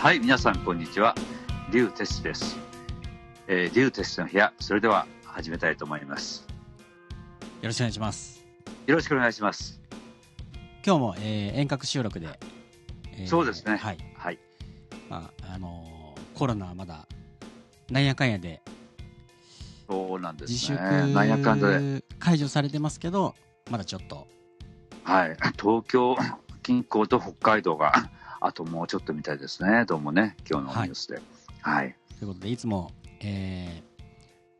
はい、皆さんこんにちは。リュウテスです。えー、リュウテスの部屋、それでは始めたいと思います。よろしくお願いします。よろしくお願いします。今日も、えー遠隔収録で、えーそうですねはい。はい。まあ、あのーコロナはまだ、なんやかんやで、そうなんです自粛ね。なんやかんだで。解除されてますけど、まだちょっと、はい。東京近郊と北海道が、あともうちょっとみたいですね。どうもね、今日のニュースで。はい。ということで、いつも、え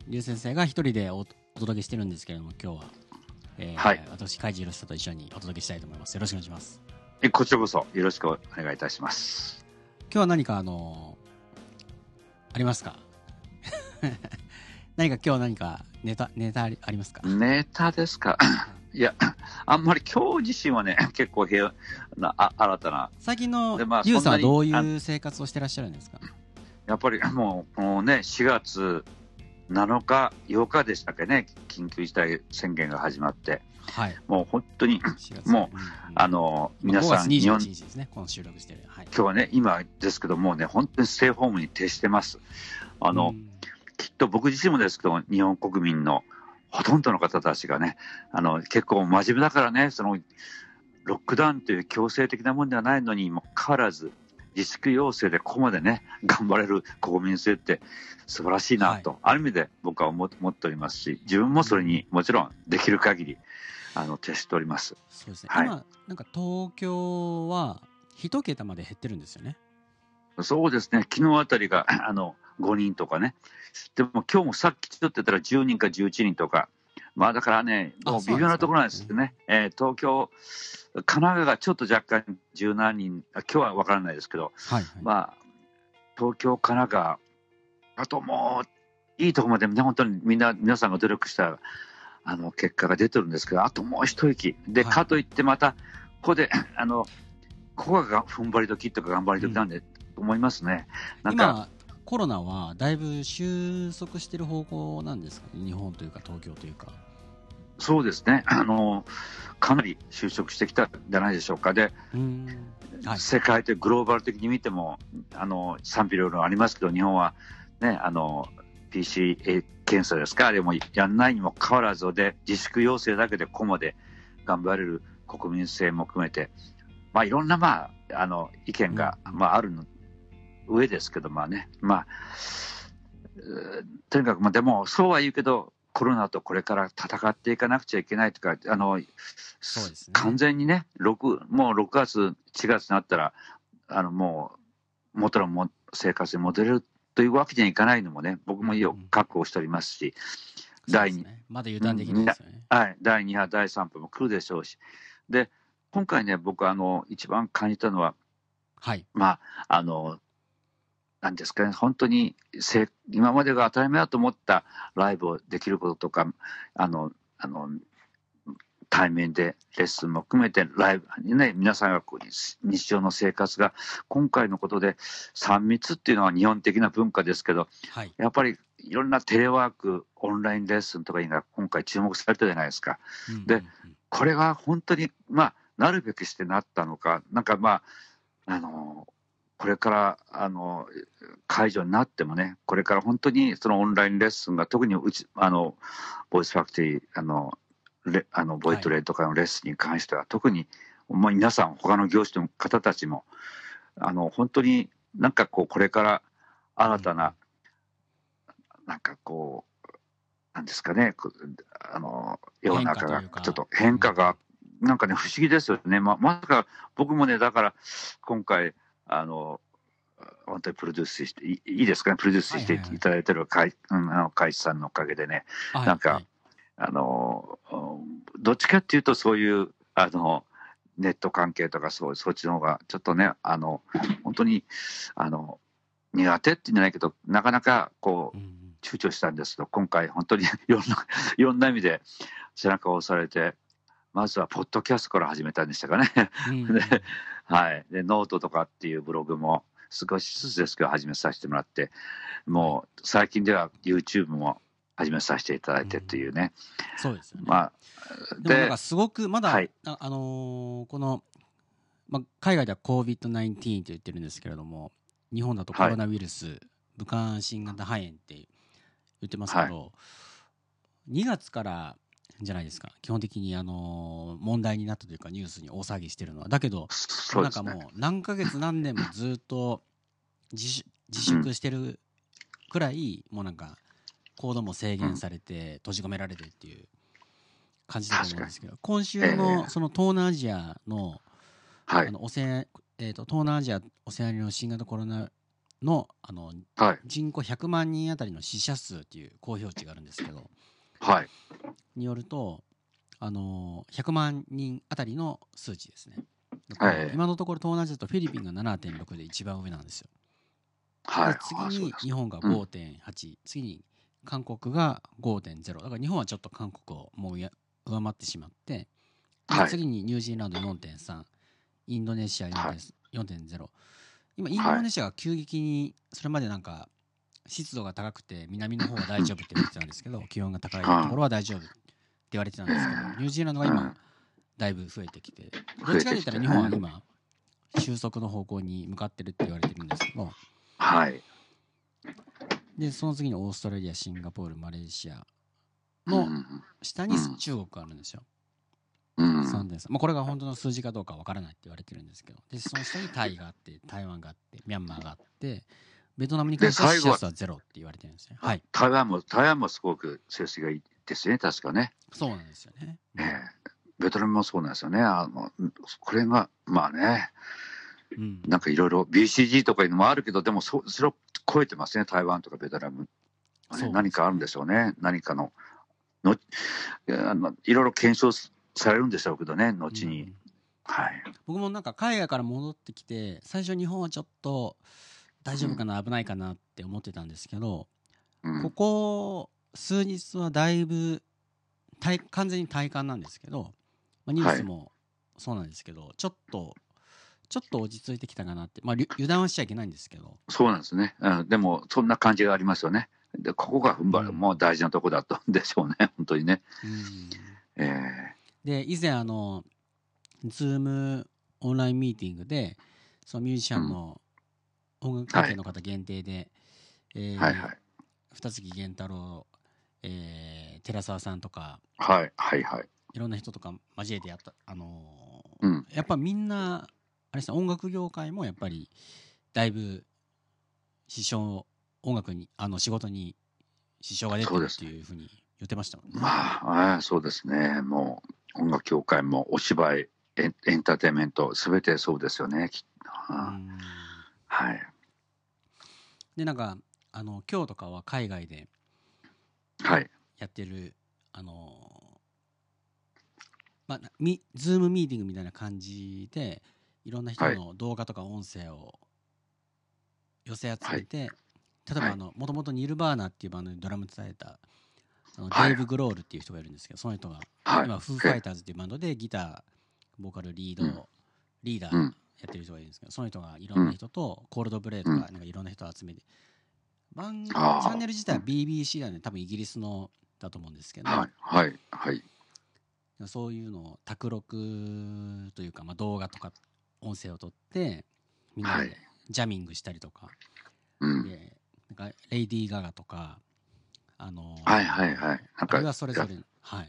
ー、リュウ先生が一人でおお届けしてるんですけれども、今日は、えーはい私、海地宏と一緒にお届けしたいと思います。よろしくお願いします。えこちらこそよろしくお願いいたします。今日は何か、あのーありますか？何か今日何かネタ、ネタありますか？ネタですか？いや、あんまり今日自身はね、結構平和な、あ新たな、最近のでまあユウさんはどういう生活をしてらっしゃるんですか？やっぱりもう、このね、4月7日、8日でしたっけね、緊急事態宣言が始まって、はい。もう本当に、4月もう、あの、皆5さん、月日本、21今日ですね、この収録してる。はい。日はね、今ですけどもうね、本当にステイホームに徹してます。あの、うんきっと僕自身もですけど、日本国民のほとんどの方たちがね、あの、結構真面目だからね、その、ロックダウンという強制的なものではないのにもかかわらず、自粛要請でここまでね、頑張れる国民性って素晴らしいなと、ある意味で僕は思思っておりますし、自分もそれにもちろんできる限り、あの、徹しております。そうですね。はい今、なんか東京は一桁まで減ってるんですよね。そうですね、昨日あたりが、あの、5人とかね。でも今日もさっきちょっと言ったら10人か11人とか。まあだからね、あもう微妙なところなんですね。えー東京、神奈川がちょっと若干十何人、あ今日は分からないですけど、はい、はい。まあ、東京、神奈川、あともう、いいところまでね、本当にみんな、皆さんが努力した、あの、結果が出てるんですけど、あともう一息。で、はいかといってまた、ここで、あの、ここが踏ん張り時とか頑張り時なんで、と思いますね。なんか、今、コロナはだいぶ収束してる方向なんですかね日本というか東京というか。そうですね。あの、かなり就職してきたんじゃないでしょうか。で。はい。世界でグローバル的に見ても、あの、賛否両論ありますけど、日本はね、あの、PCA 検査ですか、あれもやんないにもかかわらずで、自粛要請だけでここまで頑張れる国民性も含めて、まあいろんな、まあ、あの、意見が、うんまああるの上ですけど、まあね、まあ、とにかく、まあでも、そうは言うけど、コロナとこれから戦っていかなくちゃいけないとか、あの、ね完全にね、6もう6月、4月になったら、あのもう元のも生活に戻れるというわけにはいかないのもね、僕もようんうんく覚悟しておりますし、そう第二ですね。まだ油断できないですよね。はい、第2波、第3波も来るでしょうし、で今回ね、僕あの、一番感じたのは、はい。まあ、あの、なんですかね、本当にせ今までが当たり前だと思ったライブをできることとか、あの、あの、対面でレッスンも含めてライブにね、皆さんがこう日常の生活が今回のことで3密っていうのは日本的な文化ですけど、はい。やっぱりいろんなテレワーク、オンラインレッスンとかが今回注目されたじゃないですか。でうんうんうんこれが本当に、まあ、なるべくしてなったのか、なんかまあ、あの、これから、あの、解除になってもね、これから本当にそのオンラインレッスンが、特にうち、あの、ボイスファクトリー、あの、レあのボイトレとかのレッスンに関しては、特に、まあ、皆さん、他の業種の方たちも、あの、本当になんかこう、これから新たな、なんかこう、なんですかね、こあの、世の中がちょっと変化が、なんかね、不思議ですよね。ままさか、僕もね、だから、今回、あの、本当にプロデュースして、いいいですかね、プロデュースしてはいはいはい。いただいてる会、うん、あの会社さんのおかげでね、はい。なんかはい。あの、うんどっちかっていうと、そういう、あの、ネット関係とか、そう、そっちの方が、ちょっとね、あの、本当に、あの、苦手っていうんじゃないけど、なかなか、こう躊躇したんですけど、今回本当に いろんな、いろんな意味で背中を押されて、まずはポッドキャストから始めたんでしたかね。うんうん。ではい。で、ノートとかっていうブログも少しずつですけど始めさせてもらって、もう最近では YouTube も始めさせていただいてっていうね。そうですよね。まあ、ででもなんか、すごくまだ、はいあ、あのーこの、まあ、海外では COVID-19 と言ってるんですけれども、日本だとコロナウイルス、武漢新型肺炎って言ってますけど、2月からじゃないですか基本的にあの問題になったというかニュースに大騒ぎしてるのはだけどね。なんかもう何ヶ月何年もずっと 自粛してるくらい、もうなんか行動も制限されて閉じ込められてっていう感じだと思うんですけど今週ええのその東南アジアの,、はい。あのオセえー、と東南アジアオセアニアの新型コロナのあのはい。人口100万人あたりの死者数っていう公表値があるんですけどはい。によるとあの100万人あたりの数値ですね。はい。今のところ東南アジアだとフィリピンが7.6で一番上なんですよ。はい。次に日本がうん。5.8、次に韓国が5.0だから日本はちょっと韓国をもうや上回ってしまって、ではい。次にニュージーランド4.3インドネシア4.0、はい。4.0今インドネシアが急激にそれまでなんか湿度が高くて南の方は大丈夫って言われてたんですけど 気温が高いところは大丈夫って言われてたんですけどニュージーランドが今うん。だいぶ増えてきてどっちかといったら日本は今収束の方向に向かってるって言われてるんですけどはい。でその次にオーストラリアシンガポールマレーシアのうん下にうん。中国があるんですよ、うん。3.3まあ、これが本当の数字かどうかわからないって言われてるんですけどでその下にタイがあって台湾があってミャンマーがあってベトナムに関しては死者数はゼロって言われてるんですねはい台湾も、台湾もすごく成績がいいですね、確かね。そうなんですよね、ええベトナムもそうなんですよね。あの、これが、まあね、うん、なんかいろいろ BCG とかいうのもあるけど、でもそそれを超えてますね、台湾とかベトナム。そう何かあるんでしょうね。何かの、あのいろいろ検証されるんでしょうけどね、後に。うんはい。僕もなんか海外から戻ってきて最初日本はちょっと大丈夫かな、危ないかなって思ってたんですけど、うん。ここ数日はだいぶ体完全に体感なんですけど、まあ、ニュースもそうなんですけど、ちょっとちょっと落ち着いてきたかなって、まあ、油断はしちゃいけないんですけど、そうなんですね。うん、でも、そんな感じがありますよね。で、ここが踏ん張る、うん。もう大事なとこだったんでしょうね、本当にね。うん。え。で以前あの Zoom オンラインミーティングでそのミュージシャンの音楽関係の方限定で、えーえはいはい。二月源太郎、えー寺澤さんとかはいはいはい。いろんな人とか交えてやった、あのーうん。やっぱみんなあれですね音楽業界もやっぱりだいぶ支障音楽にあの仕事に支障が出てるっていうふうに言ってましたもんね。まあ、ああそうですね。もう、音楽協会もお芝居、エンターテインメント、すべてそうですよね、きっと。うんはい。でなんかあの今日とかは海外ではい。やってるあのまあミズームミーティングみたいな感じでいろんな人の動画とか音声を寄せ集めて、例えばはい。あのもともとニルバーナっていうバンドにドラム伝えたあのはい。デイブ・グロールっていう人がいるんですけどその人がはい。今フーファイターズっていうバンドでギターボーカルリード、うん。リーダーうんやってる人がいるんですけどその人がいろんな人とコールドブレイとかなんかいろんな人を集めて番チャンネル自体は BBC なんで多分イギリスのだと思うんですけど、はい。はい。はい。そういうのを卓録というか、まあ、動画とか音声を撮ってみんなはいでジャミングしたりとか、うん。でなんかレイディー・ガガとかあのーはいはいはい。なんあれはか、それぞれはい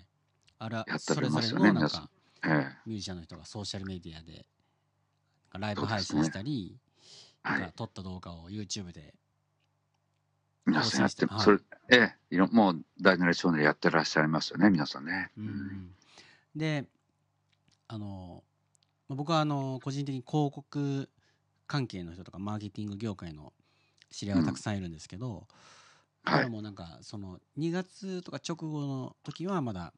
あれはそれぞれのなんかえミュージシャンの人がソーシャルメディアでライブ配信したり、えはい。なんか。撮った動画を YouTube で皆さんやって、はい。それ、ええ、もう大なり小なりやってらっしゃいますよね、皆さんね。うん。であのまあ僕はあの個人的に広告関係の人とかマーケティング業界の知り合いがたくさんいるんですけど、はい。彼らもなんかその2月とか直後の時はまだ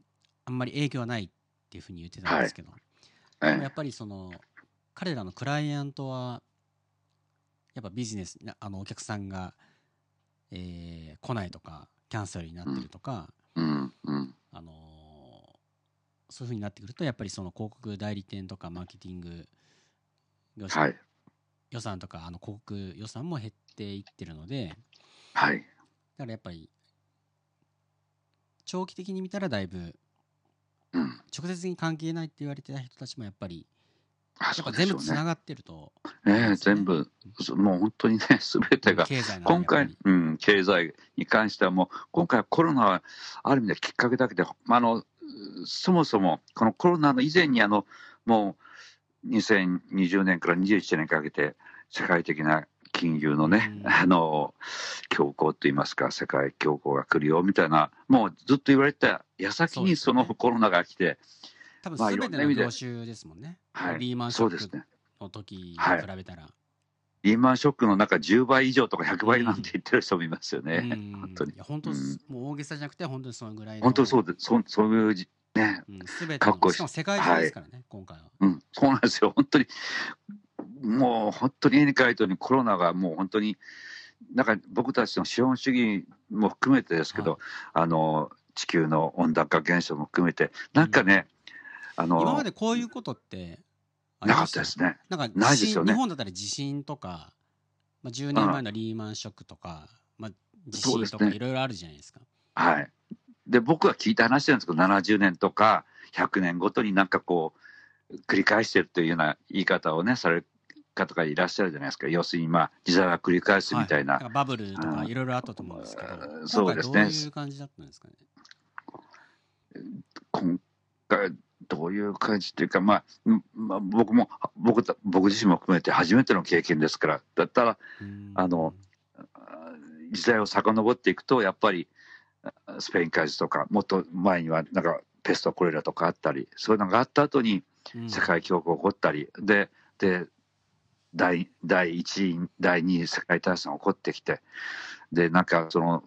あんまり影響はないっていうふうに言ってたんですけど、え。でもやっぱりその彼らのクライアントはやっぱビジネスなあのお客さんが、えー来ないとかキャンセルになってるとか、え。うん。うん。あのーそういうふうになってくるとやっぱりその広告代理店とかマーケティング業者、はい。予算とかあの広告予算も減っていってるのではい。だからやっぱり長期的に見たらだいぶうん。直接に関係ないって言われてた人たちもやっぱりあ、そうでしょうね。全部つながってると、ええ、全部、そもう本当にね、すべてが、今回、うん、経済に関してはもう、今回はコロナはある意味できっかけだけで、あの、そもそも、このコロナの以前に、あの、もう、2020年から21年かけて、世界的な金融のね、うん。あの、強行といいますか、世界恐慌が来るよ、みたいな、もうずっと言われてた矢先にそのコロナが来て、多分まあ全ての業種ですもんね。はいリーマンショック。の時にはい比べたら。リーマンショックの中10倍以上とか100倍なんて言ってる人もいますよね。うん本当に本当、うんもう大げさじゃなくて、本当にそのぐらいの。本当そうで、そそういうじ、ね、うん。すべての、かっこいいしかも世界中ですからね、今回は。うん、そうなんですよ、本当に、もう本当に絵に描いたようにコロナがもう本当に、なんか僕たちの資本主義も含めてですけど、はいあの地球の温暖化現象も含めて、なんかね、あの今までこういうことってなかまったですね。なんかないですよね日本だったら地震とか、まあ、10年前のリーマンショックとか、まあ、地震とかいろいろあるじゃないですか。はい。で、僕は聞いた話なんですけど、70年とか100年ごとになんかこう、繰り返してるというような言い方をね、される方がいらっしゃるじゃないですか。要するに、まあ、時代が繰り返すみたいな。はいバブルとかうんいろいろあったと思うんですけど、そうですねどういう感じだったんですかね？今回、どういう感じっていうか、まあ、うんまあ、僕も、僕た、僕自身も含めて初めての経験ですから、だったら、うん。あのあ時代を遡っていくと、やっぱり、あスペイン海とか、もっと前には、なんか、ペスト、コレラとかあったり、そういうのがあった後に、うん。世界恐慌が起こったり、で、で、第第1位、第2位世界大戦が起こってきて、で、なんかその、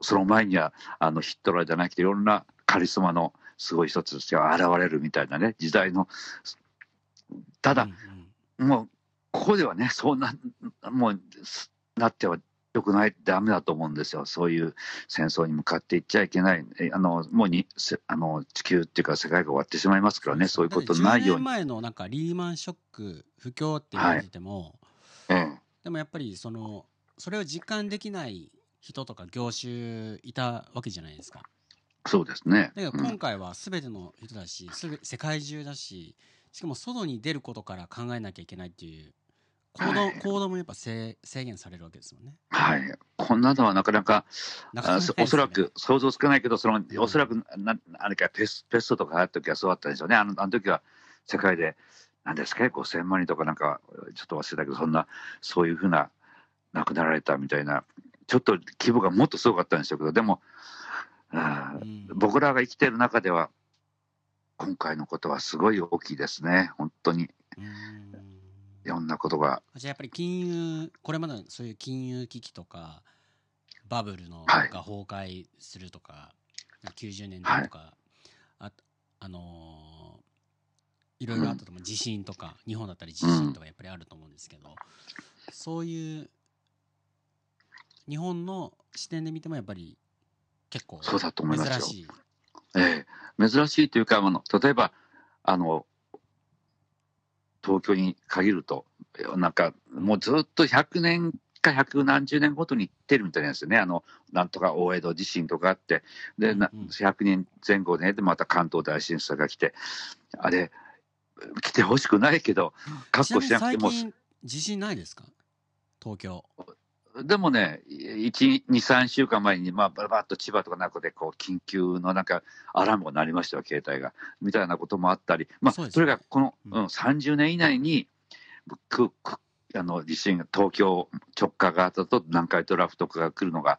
その前にはあのヒットラーじゃなくて、いろんなカリスマのすごい人たちが現れるみたいなね、時代の、ただ、うんもう、ここではね、そうな、もう、すなってはよくない、ダメだと思うんですよ。そういう戦争に向かっていっちゃいけない。えあの、もうに、せあの、地球っていうか世界が終わってしまいますからね、そういうことないよう10年に。前のなんかリーマンショック不況って言われてても、ええでもやっぱりそのそれを実感できない人とか業種いたわけじゃないですか。そうですね。だけどうん今回は全ての人だし、すべ世界中だししかも外に出ることから考えなきゃいけないっていう行動,、はい行動もやっぱ制制限されるわけですよね。はい。こんなのはなかなか、なかねあおそらく想像つかないけど、その、んおそらくな、あれかペス、ペストとかあった時はそうだったんでしょうね。あの、あの時は世界で、なんですか、5000万人とかなんか、ちょっと忘れたけど、そんな、そういうふうな、亡くなられたみたいな、ちょっと規模がもっとすごかったんでしょうけど、でも、僕らが生きてる中では、今回のことはすごい大きいですね。本当に、うん。いろんなことが。じゃあやっぱり金融これまでのそういう金融危機とかバブルのはい。が崩壊するとか、90年代とか、ああのーいろいろあったと思う、地震とか日本だったり地震とかやっぱりあると思うんですけど、そういう日本の視点で見てもやっぱり結構そうだと思いますよ。珍しい。ええ、珍しいというか、あの例えばあの東京に限ると、なんかもうずっと100年か百何十年ごとに行ってるみたいなんですよね、あのなんとか大江戸地震とかあって、で、なうんうん。100年前後ね、でまた関東大震災が来て、あれ、来てほしくないけど、確保しなくても、地震ないですか？東京。でもね、1、2、3週間前に、まあ、ばらばっと千葉とかなんかで、こう、緊急のなんか、アラームが鳴りましたよ、携帯が。みたいなこともあったり、まあ、それがこの、うん。うん、30年以内に、くくあの地震が東京直下型と南海トラフとかが来るのが、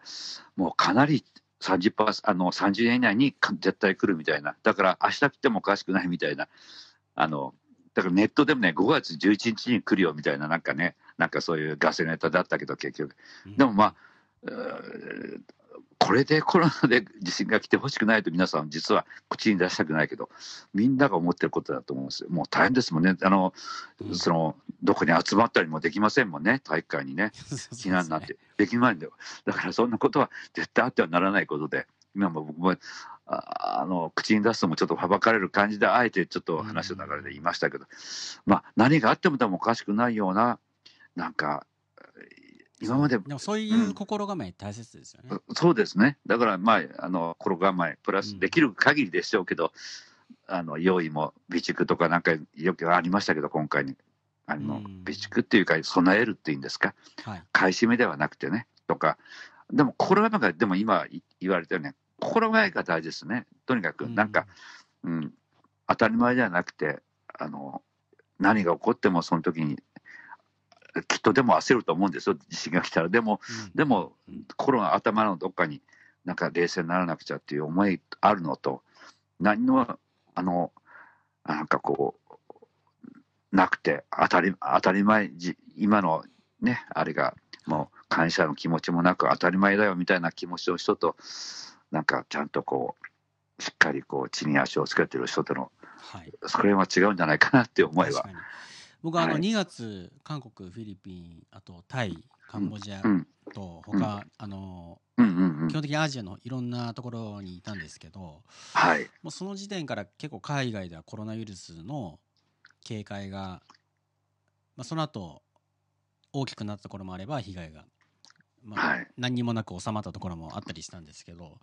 もうかなり30%あの30年以内にか絶対来るみたいな、だから明日来てもおかしくないみたいな、あのだからネットでもね、5月11日に来るよみたいな、なんかね、なんかそういうガセネタだったけど、結局。でもまあ、これでコロナで地震が来てほしくないと皆さん実は口に出したくないけど、みんなが思ってることだと思うんですよ。もう大変ですもんね。あの、うんその、どこに集まったりもできませんもんね。体育館にね。避難なんてできないんだよ。だからそんなことは絶対あってはならないことで、今も僕も、ああの、口に出すのもちょっとはばかれる感じで、あえてちょっと話の流れで言いましたけど、まあ、何があってもでもおかしくないような、なんか、今まででもそういう心構え大切ですよね。そうですね。だから、まあ、あの、心構え、プラうんスできる限りでしょうけど、あの、用意も備蓄とかなんかよくありましたけど、今回に。あのうん備蓄っていうか、備えるっていうんですか、はい。買い占めではなくてね、とか、でも心構えが、でも今い言われたように、心構えが大事ですね。とにかく、なんか、うん、当たり前ではなくて、あの、何が起こってもその時に、きっとでも焦ると思うんですよ、地震が来たら。でも、うん、でも、心が頭のどっかに、なんか冷静にならなくちゃっていう思いあるのと、何の、あの、なんかこう、なくて、当たり、当たり前、じ今のね、あれが、もう感謝の気持ちもなく当たり前だよみたいな気持ちの人と、なんかちゃんとこう、しっかりこう、地に足をつけてる人との、はい。それは違うんじゃないかなって思いは確か。に僕はあのはい2月、韓国、フィリピン、あとタイ、カンボジアうん、と他、あのうんうんうん基。本的にアジアのいろんなところにいたんですけど、はい。もうその時点から結構海外ではコロナウイルスの警戒が、まあ、その後大きくなったところもあれば被害が、まあはい何にもなく収まったところもあったりしたんですけど、はい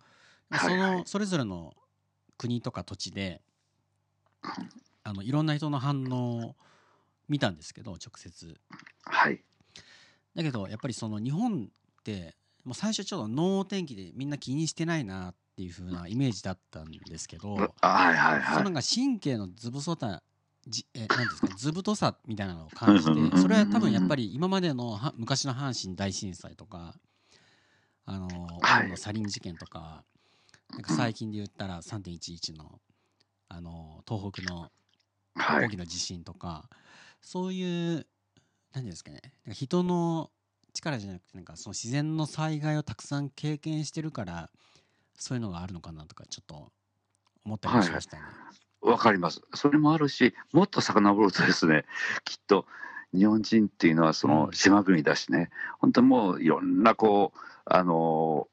そはいのそれぞれの国とか土地であのいろんな人の反応を見たんですけど直接。はい。だけどやっぱりその日本ってもう最初ちょっと能天気でみんな気にしてないなっていう風なイメージだったんですけど、あはいはいはい。そのな神経の図太さじえなんですか図太さみたいなのを感じてそれは多分やっぱり今までのは昔の阪神大震災とかあのはい。のサリン事件とかなんか最近で言ったら3.11のあの東北のはい。大きな地震とか、そういう何ですかねなんか人の力じゃなくてなんかその自然の災害をたくさん経験してるからそういうのがあるのかなとかちょっと思ったりもしましたね。わかります。それもあるし、もっと遡るとですね、きっと日本人っていうのはそのうん島国だしね、本当にもういろんなこう、あの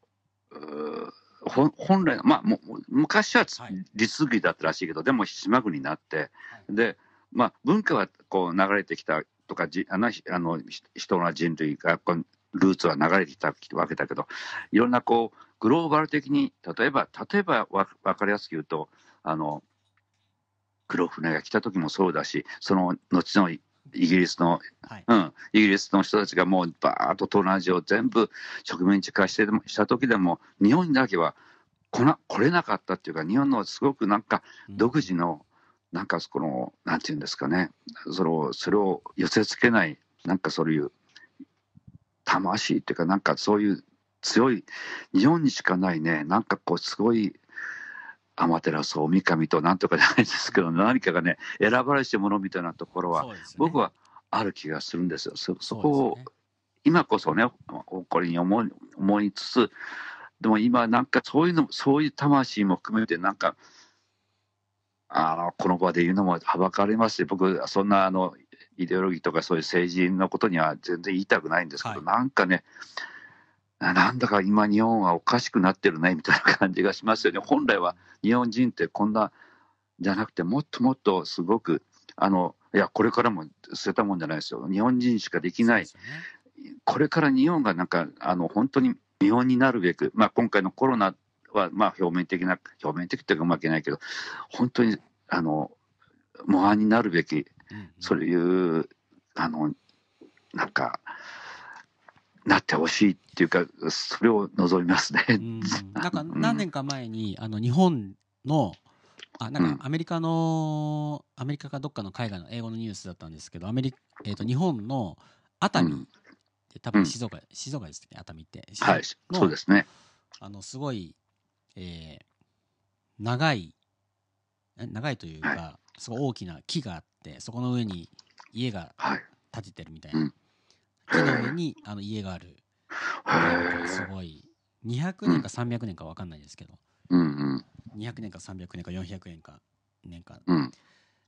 う本来、まあ、もう昔はつはい。陸続きだったらしいけど、でも島国になって、で、まあ、文化はこう流れてきたとか、じあのあのひ人の人類がこうルーツは流れてきたわけだけど、いろんなこうグローバル的に、例えば、例えばわ分かりやすく言うと、あの黒船が来た時もそうだし、その後のイギリスの、はい。うん、イギリスの人たちがもうバーッと東南アジアを全部植民地化してでもした時でも、日本にだけは来な来れなかったっていうか、日本のすごくなんかうん。独自の、なんかこの、なんていうんですかね、それをそれを寄せつけない、なんかそういう魂っていうか、なんかそういう強い、日本にしかないね、なんかこう、すごい、天照大神となんとかじゃないですけど、何かがね、選ばれしものみたいなところは、ね。僕はある気がするんですよ。そこを、今こそね、誇りに思い思いつつ、でも今、なんかそういうの、そういう魂も含めて、なんか、あのこの場で言うのもはばかりますし、僕、そんなあのイデオロギーとかそういう政治のことには全然言いたくないんですけど、はい。なんかね、あなんだか今、日本はおかしくなってるねみたいな感じがしますよね。本来は日本人ってこんなじゃなくて、もっともっとすごく、あのいや、これからも捨てたもんじゃないですよ。日本人しかできないねこれから日本がなんか、あの本当に日本になるべく、まあ、今回のコロナはまあ表面的な、表面的というかうまく言えないけど、本当にあの模範になるべき、うんうんそういう、あのなんか、なってほしいっていうか、それを望みますね。うん。なんか何年か前にあの日本のあなんかアメリカの、アメリカかどっかの海外の英語のニュースだったんですけどアメリカ、えー、と日本の熱海うん。多分静岡、静岡ですね熱海って、はい、のそうですね。あのすごい、えー長いえ長いというか、はすごい大きな木があってそこの上に家がはい。建ててるみたいな、うん木の上にあの家がある。すごい200年か300年か分かんないですけど、うんうん200年か300年か400年か年間うん。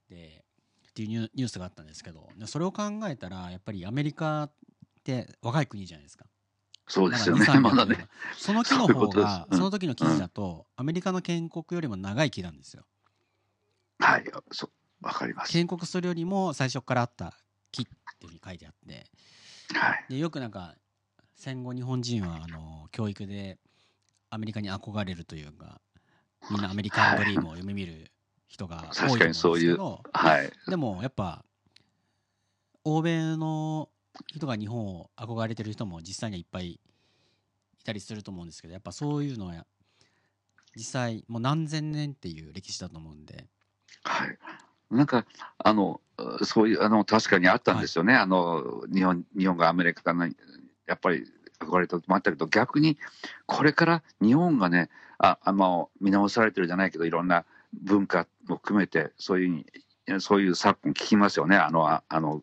でっていうニュニュースがあったんですけどでそれを考えたらやっぱりアメリカって若い国じゃないですか。そうですよねだから、2 300まだね。その木の方がうんその時の記事だとアメリカの建国よりも長い木なんですよ。はい、そかります。建国するよりも最初からあった木っていうふうに書いてあってはい。でよくなんか戦後日本人はあの教育でアメリカに憧れるというかみんなアメリカンドリームを夢見る人が多いと思うんですけど、確かにそういうはい。でもやっぱ欧米の人が日本を憧れてる人も実際にはいっぱいいたりすると思うんですけどやっぱそういうのは実際もう何千年っていう歴史だと思うんではい。なんか、あの、そういう、あの、確かにあったんですよね。あの、日本、日本がアメリカの、やっぱり憧れたこともあったけど、逆に、これから日本がね、あ、あの、見直されてるじゃないけど、いろんな文化も含めて、そういうそういう昨今聞きますよね。あの、ああの、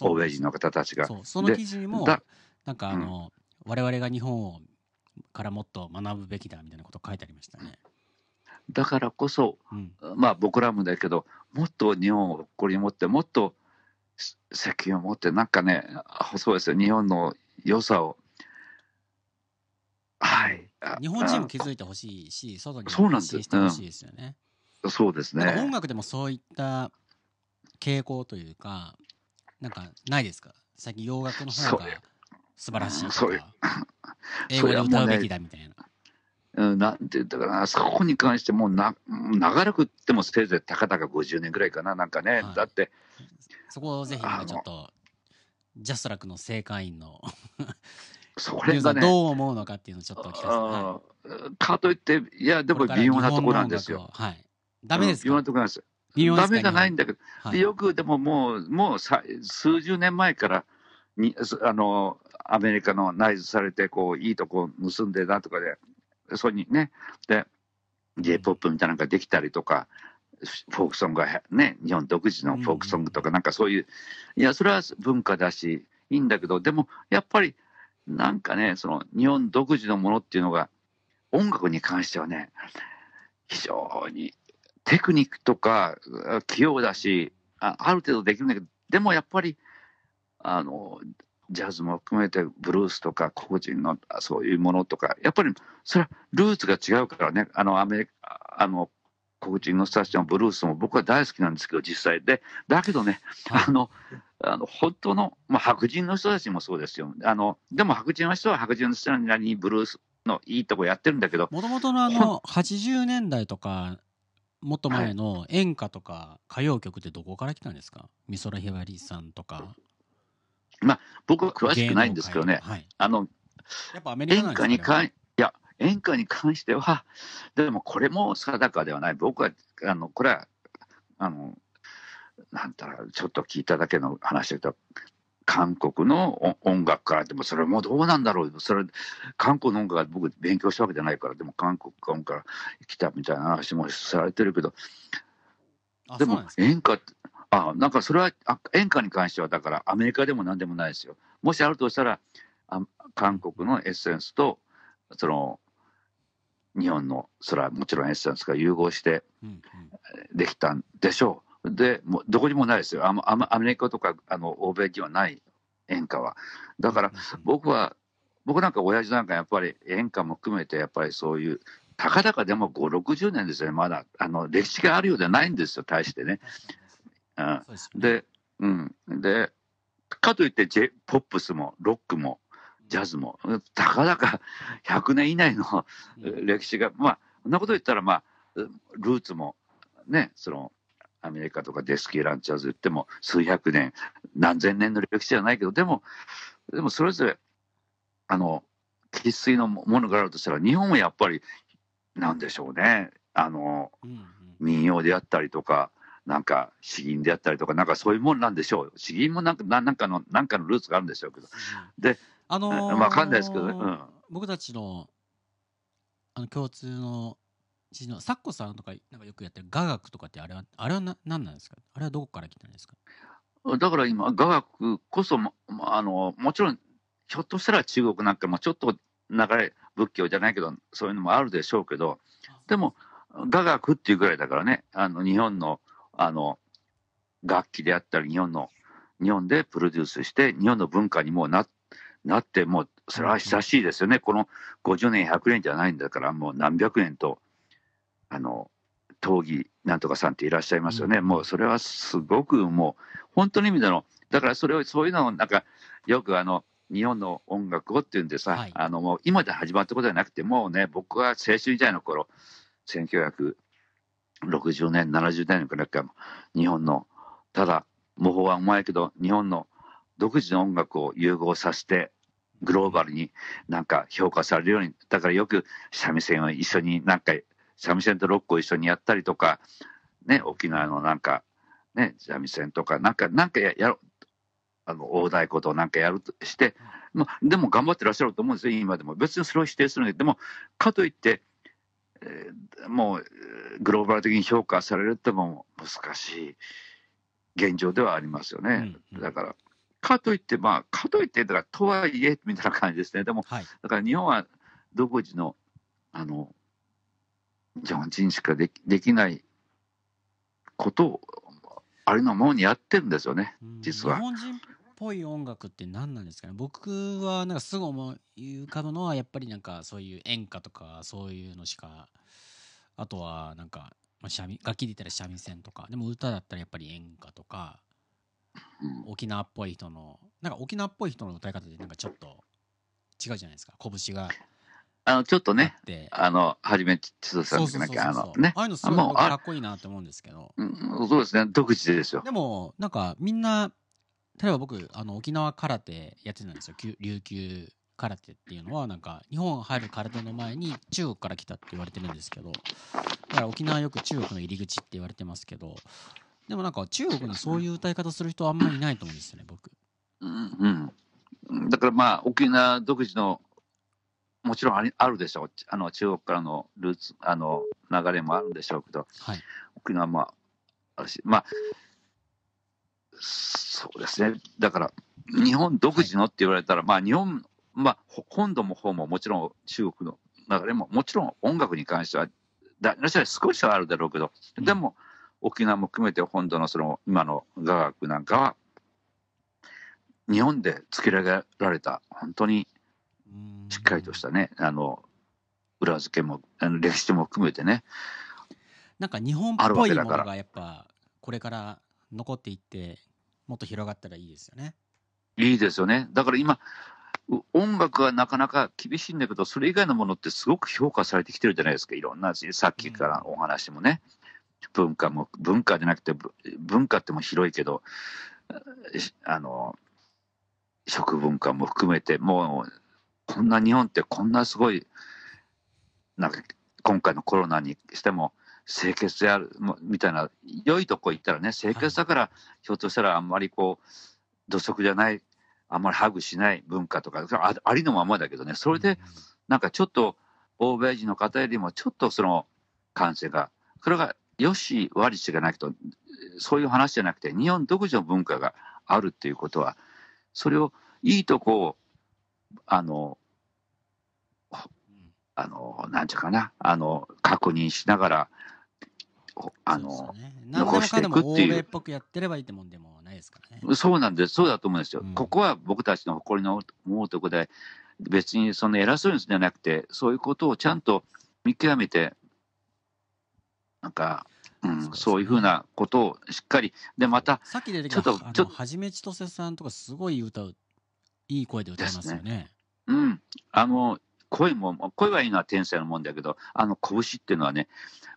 欧米人の方たちが。その記事にもだなんかあの、我々が日本をからもっと学ぶべきだみたいなこと書いてありましたね。だからこそ、うん、まあ僕らもだけど、もっと日本を誇りに持って、もっと責任を持って、なんかね、あそうですよ、日本の良さを、はい。あ日本人も気づいてほしいし外にそうなんです発信してほしいですよね。あそうですなんか音ね。楽でもそういった傾向というかなんかないですか？最近洋楽の方が素晴らしいとか英語で歌うべきだみたいな。うん、なんて言ったかな、そこに関してもうな、長らくってもせいぜいたかだか50年ぐらいかな、なんかね、はい。だって、そこをぜひなんかちょっとジャスラックの正会員の それがね、どう思うのかっていうのをちょっと聞かせて。はあー。かといって、いや、い、でも微妙なところなんですよ。はい。ダメですうん微妙かなところなんですダメじゃないんだけど、はい。でよくでももう、もうさ数十年前からにすあのアメリカの内図されてこう、いいとこ盗んでなんとかで、そうにね、で、J−POP みたいなのができたりとか、フォークソングがね、日本独自のフォークソングとか、なんかそういう、いや、それは文化だし、いいんだけど、でもやっぱり、なんかね、その日本独自のものっていうのが、音楽に関してはね、非常にテクニックとかあ器用だしあ、ある程度できるんだけど、でもやっぱり、あの、ジャズも含めてブルースとか黒人のあそういうものとか、やっぱりそれはルーツが違うからね、あのアメリカ、あの黒人の人たちのブルースも僕は大好きなんですけど、実際で。だけどね、はい。あの、あの本当の、まあ、白人の人たちもそうですよ。あのでも白人の人は白人の人なりにブルースのいいとこやってるんだけど、もともとのあの80年代とかもっと前の演歌とか歌謡曲ってどこから来たんですか？美空ひばりさんとか僕は詳しくないんですけどね。はい、あの演歌に関いや演歌に関しては でもこれも定かではない。僕はあのこれはあのなんたらちょっと聞いただけの話だけど韓国のお音楽からでもそれもどうなんだろう。それ韓国の音楽は僕勉強したわけじゃないからでも韓国音楽から来たみたいな話もされてるけど。でも演歌ってあなんかそれはあ演歌に関してはだからアメリカでも何でもないですよ。もしあるとしたらあ韓国のエッセンスとその日本のそれはもちろんエッセンスが融合してうんうん。できたんでしょう。でもうどこにもないですよ。アメアメリカとかあの欧米にはない演歌は。だからうんうん僕は僕なんか親父なんかやっぱり演歌も含めてやっぱりそういうたかだかでも5 60年ですよね。まだあの歴史があるようではないんですよ大してね。うん。でうん。で、かといって J、ポップスもロックもジャズも、たかだか100年以内のうん。歴史が、まあ、そんなこと言ったら、まあ、ルーツもね、その、アメリカとかデスキーランチャーズ言っても数百年、何千年の歴史じゃないけど、でも、でもそれぞれ、あの、生粋のものがあるとしたら、日本はやっぱり、なんでしょうね。あの、民謡であったりとか、なんか詩吟であったりとか、なんかそういうもんなんでしょう。詩吟もなんかななんかのなんかのルーツがあるんでしょうけど。で、あのーまあわかんないですけどねうん僕たちのあの共通の知人のサッコさんとかなんかよくやってる雅楽とかってあれはあれはな何なんですか？あれはどこから来たんですか？だから今、雅楽こそも、まああのもちろん、ひょっとしたら中国なんかもちょっと流れ、仏教じゃないけど、そういうのもあるでしょうけど、でも、雅楽っていうぐらいだからね、あの日本のあの楽器であったり、日本の、日本でプロデュースして、日本の文化にもうななって、もうそれは久しいですよね、この50年、100年じゃないんだから、もう何百年と、あの、闘技なんとかさんっていらっしゃいますよね、うん。もうそれはすごくもう、本当の意味での、だからそれを、そういうのをなんか、よくあの、日本の音楽をっていうんでさ、はい。あのもう今で始まったことじゃなくて、もうね、僕は青春時代の頃、60年、70年くらいから、日本の、ただ、模倣はうまいけど、日本の独自の音楽を融合させて、グローバルになんか評価されるように、だからよく三味線を一緒になんか、三味線とロックを一緒にやったりとか、ね、沖縄のなんか、ね、三味線とか、なんか、なんかややろあの、大太鼓となんかやるとして、まあ、でも頑張ってらっしゃると思うんですよ、今でも。別にそれを否定するんで、でも、かといって、もう、えーグローバル的に評価されるっても難しい現状ではありますよね。うんうんだから、かといって、まあ、かといって、だから、とはいえ、みたいな感じですね。でも、はい。だから日本は独自の、あの、日本人しかできできないことを、ありのままにやってるんですよね。うん実は日本人っぽい音楽って何なんですかね？僕はなんかすぐ思い浮かぶのはやっぱりなんかそういう演歌とかそういうのしかあとはなんか、まあ、三味楽器で言ったら三味線とかでも歌だったらやっぱり演歌とかうん。沖縄っぽい人のなんか沖縄っぽい人の歌い方でなんかちょっと違うじゃないですか？拳があの、ちょっとね、て。あの、はじめちつさんそうそうそうだっけあの、ね。あ。あいうのすごいかっこいいなって思うんですけど。うんそうですね、独自ですよ。でもなんかみんな例えば僕あの沖縄空手やってたんですよ琉球空手っていうのはなんか日本入る空手の前に中国から来たって言われてるんですけどだから沖縄はよく中国の入り口って言われてますけどでもなんか中国にそういう歌い方する人はあんまりいないと思うんですよね僕うんうん。だからまあ、沖縄独自の、もちろんありあるでしょう。あの、中国からのルーツ、あの、流れもあるんでしょうけど、はい沖縄もあるし、まあ、そうですね。だから、日本独自のって言われたら、まあ、日本、まあ、ほ本土も方ももちろん中国の流れも、もちろん音楽に関しては、だ少しはあるだろうけど、うん。でも、沖縄も含めて本土のその、今の雅楽なんかは、日本で作り上げられた、本当にうんしっかりとしたね、あの、裏付けも、あの歴史も含めてね、なんか日本っぽいものがやっぱこれから残っていってもっと広がったらいいですよねいいですよね。だから今、う音楽はなかなか厳しいんだけど、それ以外のものってすごく評価されてきてるじゃないですか。いろんな、さっきからお話もね。文化も、文化じゃなくて、ぶ文化っても広いけど、しあの、食文化も含めて、もう、こんな日本ってこんなすごい、なんか、今回のコロナにしても、清潔である、もみたいな、良いとこ行ったらね、清潔だから、ひょっとしたらあんまりこう、土足じゃない、あんまりハグしない文化とか、あありのままだけどね、それで、なんかちょっと、欧米人の方よりもちょっとその感性が、これがよし悪しがなくと、そういう話じゃなくて、日本独自の文化があるっていうことは、それをいいとこを、あの、うん。あの、なんていうかな、あの、確認しながら、ほあの、ね。何でもかんでも欧米っぽくやってればいいってもんでもないですからね。そうなんです、そうだと思うんですよ。うん。ここは僕たちの誇りの思うところで、別にその偉そうにするんじゃなくて、そういうことをちゃんと見極めて、なんか、うん、そうね。そういうふうなことをしっかり、で、また、さっき出てきちょたっとちょっと。はじめちとせさんとかすごい歌ういい声で歌いますよね。うん、あの、声も、声はいいのは天才のもんだけど、あの、拳っていうのはね、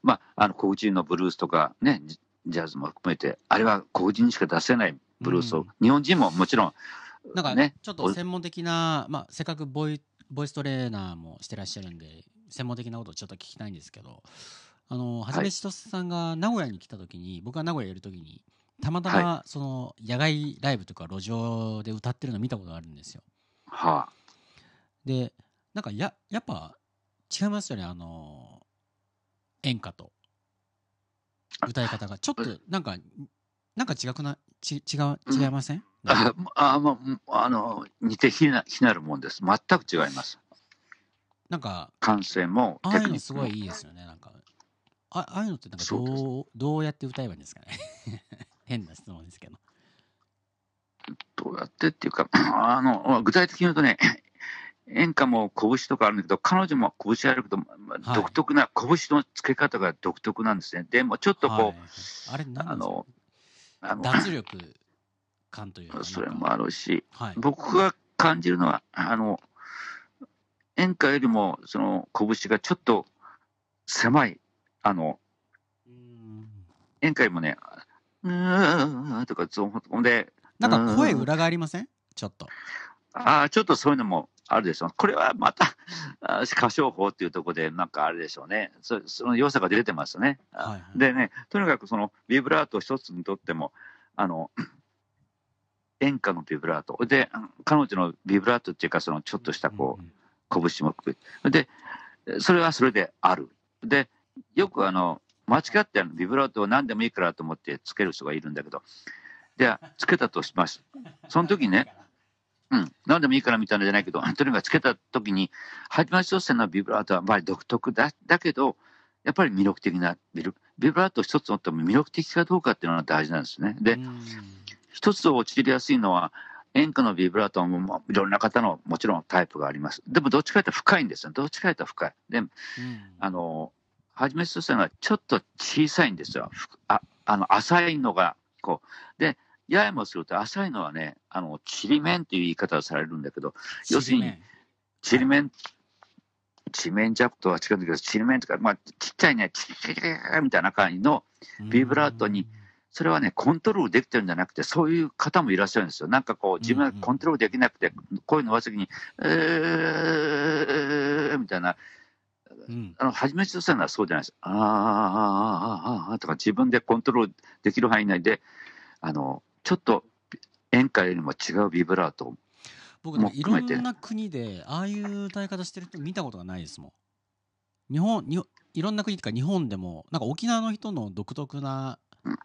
まあ、あの、黒人のブルースとかね、ジジャズも含めて、あれは黒人にしか出せないブルースを、うん。日本人ももちろん、なんかねちょっと専門的な、まあ、せっかくボイボイストレーナーもしてらっしゃるんで専門的なことをちょっと聞きたいんですけどあのはじめちとせさんが名古屋に来た時に僕が名古屋にいる時にたまたまその野外ライブとか路上で歌ってるの見たことがあるんですよ。はあ、でなんかややっぱ違いますよねあの演歌と。歌い方が。ちょっとなんかなんか違くなち違う違いません、なんかああ、まあ、あの、似て非な非なるもんです。全く違います。なんか感性もああいうのすごいいいですよねなんか。あああいうのってなんかどうどうやって歌えばいいんですかね？変な質問ですけど。どうやってっていうか、あの、具体的に言うとね、演歌も拳とかあるんだけど、彼女も拳あるけど、独特な、拳の付け方が独特なんですね。でもちょっとこう、はい、あれ何なあの、あの、脱力感というかそれもあるし、はい。僕が感じるのは、あの、演歌よりも、その拳がちょっと狭い、あの、うん。演歌よりもね、うーんとか、そうほんで、なんか声うん。裏がありません？ちょっと。ああ、ちょっとそういうのもあるでしょう。これはまた、あ歌唱法っていうところで、なんかあれでしょうね。そその良さが出てますね。あはいはいでね、とにかくそのビブラート一つにとっても、あの、演歌のビブラート。で、彼女のビブラートっていうか、そのちょっとしたこう、うん拳もくで、それはそれである。で、よくあの、間違ってビブラートを何でもいいからと思ってつける人がいるんだけど、じゃあ、つけたとします。その時にね、うん、何でもいいからみたいなのじゃないけど、とにかくつけた時に、初め挑戦のビブラートはまあ独特だだけど、やっぱり魅力的なビルビブラート一つ持っても魅力的かどうかっていうのが大事なんですね。で、うん一つ陥りやすいのは、演歌のビブラートもまあいろんな方のもちろんタイプがあります。でもどっちかというと深いんですよ。どっちかというと深い。で、うんあの、はじめとしたのはちょっと小さいんですよ。ふああの、浅いのが、こう。で、ややもすると浅いのはね、あの、ちりめんっていう言い方をされるんだけど、要するにちりめんちりめん、ジャックとは違うんだけど、ちりめんとか、まあ、ちっちゃいね、チリチリチリみたいな感じの、ビブラートにそれはね、コントロールできてるんじゃなくて、そういう方もいらっしゃるんですよ。なんかこう、自分がコントロールできなくて、声の上きに、えー、みたいな、うんあの、初めてとしたのはそうじゃないです。あーあー、あーあー、あーとか自分でコントロールできる範囲内で、あの、ちょっと演歌よりも違うビブラートを僕ねいろんな国でああいう歌い方してる人見たことがないですもん。日本にいろんな国とか日本でもなんか沖縄の人の独特なうん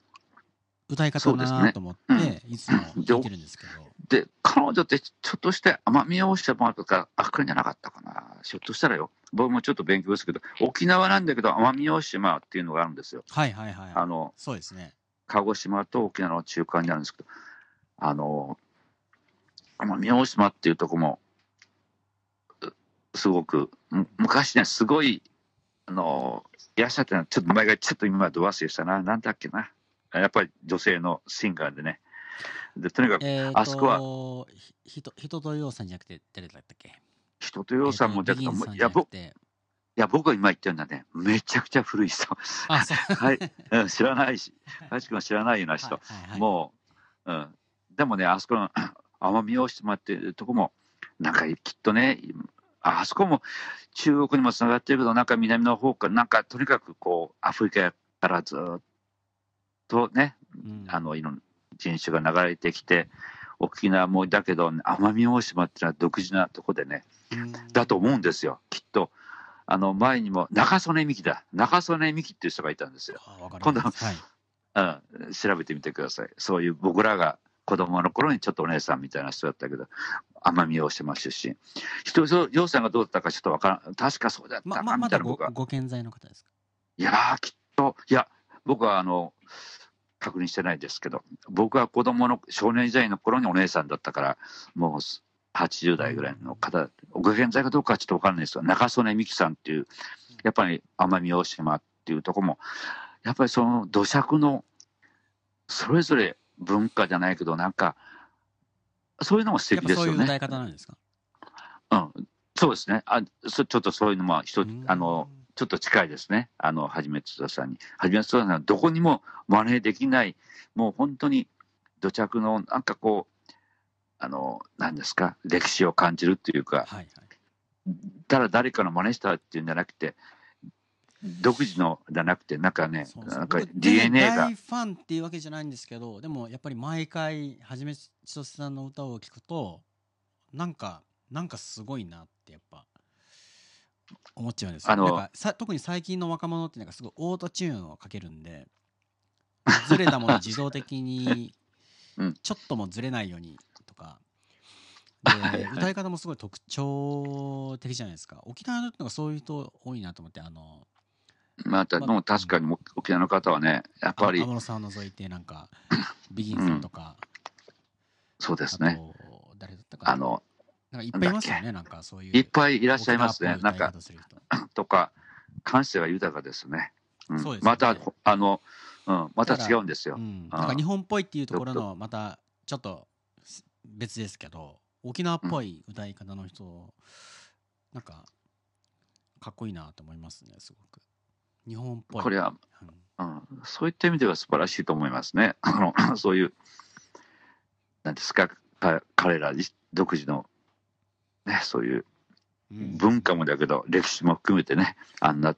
歌い方だなと思って、いつも聞いてるんですけど。で、彼女ってちょっとして奄美大島とか、あ、これじゃなかったかな。ひょっとしたらよ。僕もちょっと勉強ですけど、沖縄なんだけど、奄美大島っていうのがあるんですよ。はいはいはい。あの、そうですね鹿児島と沖縄の中間にあるんですけど、あの、奄美大島っていうとこも、うすごく、む昔ね、すごい、あの、いらっしゃってなちょっと前が、ちょっと今、ど忘れしたな。なんだっけな。やっぱり女性のシンガーでね。で、とにかく、えー、あそこはとひひと人とようさんじゃなくて誰だったっけ？人とようさんも、だから、えーとビギンさんいや、僕、じゃなくていや、僕が今言ってるのはね、めちゃくちゃ古い人。はい、うん知らないし、林君は知らないような人。はいはいはいもう、うん。でもね、あそこの 奄美大島っていうとこも、なんかきっとね、ああそこも中国にもつながってるけど、なんか南の方から、なんかとにかくこう、アフリカからずっとね、うんあの、いろんな人種が流れてきて、沖縄もだけど、奄美大島っていうのは独自なとこでね、うんだと思うんですよ、きっと。あの、前にも中曽根美希だ。中曽根美希っていう人がいたんですよ。あわかり今度はいうん、調べてみてください。そういう僕らが子供の頃にちょっとお姉さんみたいな人だったけど、奄美大島出身。人、ようさんがどうだったかちょっとわからん。確かそうだったまな、ままみたいな僕は。ご健在の方ですか？いやー、きっと、いや、僕はあの、確認してないですけど、僕は子供の少年時代の頃にお姉さんだったから、もう80代ぐらいの方、ご現在かどうかはちょっとわからないですが、中曽根美希さんっていう、やっぱり奄美大島っていうところも、やっぱりその土着の、それぞれ文化じゃないけど、なんか、そういうのも素敵ですよね。そういう歌い方なんですか？うん、そうですね。あそちょっとそういうのも一あの、ちょっと近いですね。あの、はじめつださんに。はじめつださんはどこにも真似できない、もう本当に土着の、なんかこう、あの、何ですか、歴史を感じるっていうか、はいはい。ただ誰かの真似したっていうんじゃなくて、独自のじゃなくて、なんかね、なんか僕 DNA が大、ファンっていうわけじゃないんですけどでもやっぱり毎回はじめちとしさんの歌を聴くとなんかなんかすごいなってやっぱ思っちゃうんですよ。あのなんかさ特に最近の若者ってなんかすごいオートチューンをかけるんでずれたもの自動的に うん。ちょっともずれないようにで歌い方もすごい特徴的じゃないですか。沖縄の人がそういう人多いなと思ってあのまた、までも確かに沖縄の方はね、やっぱり安、室さんを除いてなんか ビギンさんとか、そうですね。誰だったかな。あの、なんかいっぱいいますよねなんかそういういっぱいいらっしゃいますね。なんかとか、感性が豊かですね。うん。ね。また、あの、うん、また違うんですよ。う。ん、なんか日本っぽいっていうところのまたちょっと別ですけど沖縄っぽい歌い方の人、なんかかっこいいなと思いますねすごく。日本っぽい。これは、うん。ううん、そういった意味では素晴らしいと思いますね。あのそういう、なんですか、か彼ら自独自の、ね、そういううん。文化もだけど、歴史も含めてね、あんな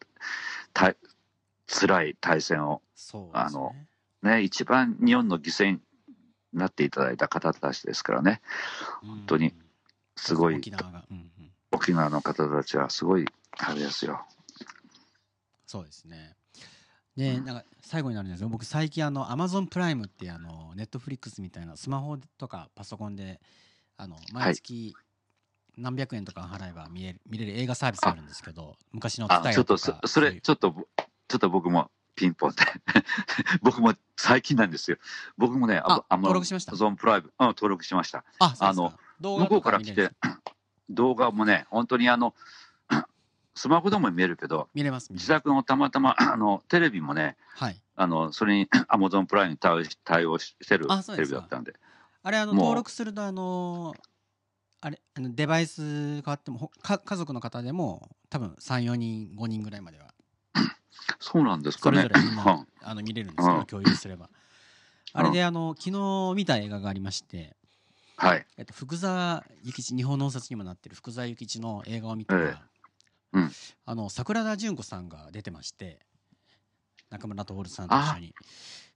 た辛い対戦を、ね。あのね、一番日本の犠牲になっていただいた方たちですからね、本当にすごい。沖縄が、うんうん、沖縄の方たちはすごい、あれですよ。そうですね。でなんか最後になるんですけど僕最近あのアマゾンプライムってあのネットフリックスみたいなスマホとかパソコンであの毎月何百円とか払えば見れる見れる映画サービスがあるんですけど昔のちょっとそ、それ、ちょっと、ちょっと僕もピンポンで。僕も最近なんですよ。僕もね、ああの登録しましたアマゾンプライム、うん、登録しました。ああの向こうから来て、動画もね、本当にあの、スマホでも見えるけど、見れます自宅のたまたま、あの、テレビもね、はいあの、それにアマゾンプライムに対応し対応してるテレビだったんで。あれあの登録するとあのあれあのデバイス変わってもほか家族の方でも多分34人5人ぐらいまではそうなんですそかね。あの見れるんですけうん。ど共有すれば。あれであの昨日見た映画がありましてはい。えっと、福沢諭吉日本のお札にもなってる福沢諭吉の映画を見たら、ええ。うん。あの桜田淳子さんが出てまして中村徹さんと一緒に。